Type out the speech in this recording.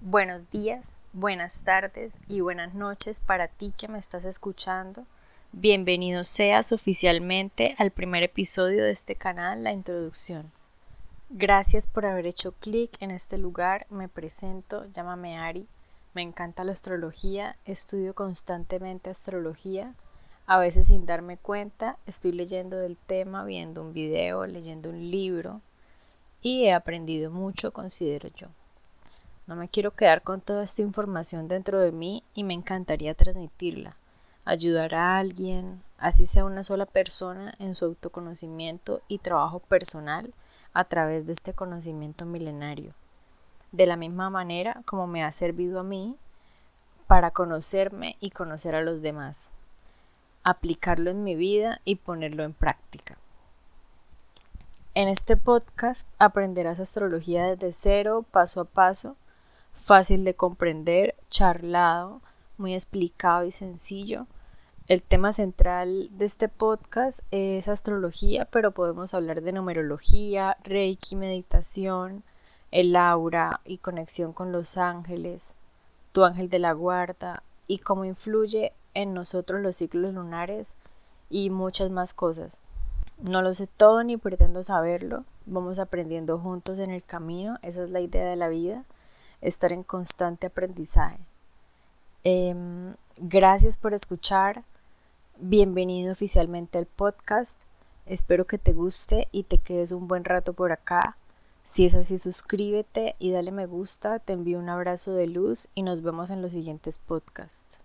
Buenos días, buenas tardes y buenas noches para ti que me estás escuchando. Bienvenido seas oficialmente al primer episodio de este canal, la introducción. Gracias por haber hecho clic en este lugar. Me presento, llámame Ari. Me encanta la astrología, estudio constantemente astrología. A veces sin darme cuenta, estoy leyendo del tema, viendo un video, leyendo un libro y he aprendido mucho, considero yo. No me quiero quedar con toda esta información dentro de mí y me encantaría transmitirla, ayudar a alguien, así sea una sola persona, en su autoconocimiento y trabajo personal a través de este conocimiento milenario. De la misma manera como me ha servido a mí para conocerme y conocer a los demás, aplicarlo en mi vida y ponerlo en práctica. En este podcast aprenderás astrología desde cero, paso a paso, fácil de comprender, charlado, muy explicado y sencillo. El tema central de este podcast es astrología, pero podemos hablar de numerología, reiki, meditación, el aura y conexión con los ángeles, tu ángel de la guarda y cómo influye en nosotros los ciclos lunares y muchas más cosas. No lo sé todo ni pretendo saberlo, vamos aprendiendo juntos en el camino, esa es la idea de la vida estar en constante aprendizaje. Em, gracias por escuchar. Bienvenido oficialmente al podcast. Espero que te guste y te quedes un buen rato por acá. Si es así, suscríbete y dale me gusta. Te envío un abrazo de luz y nos vemos en los siguientes podcasts.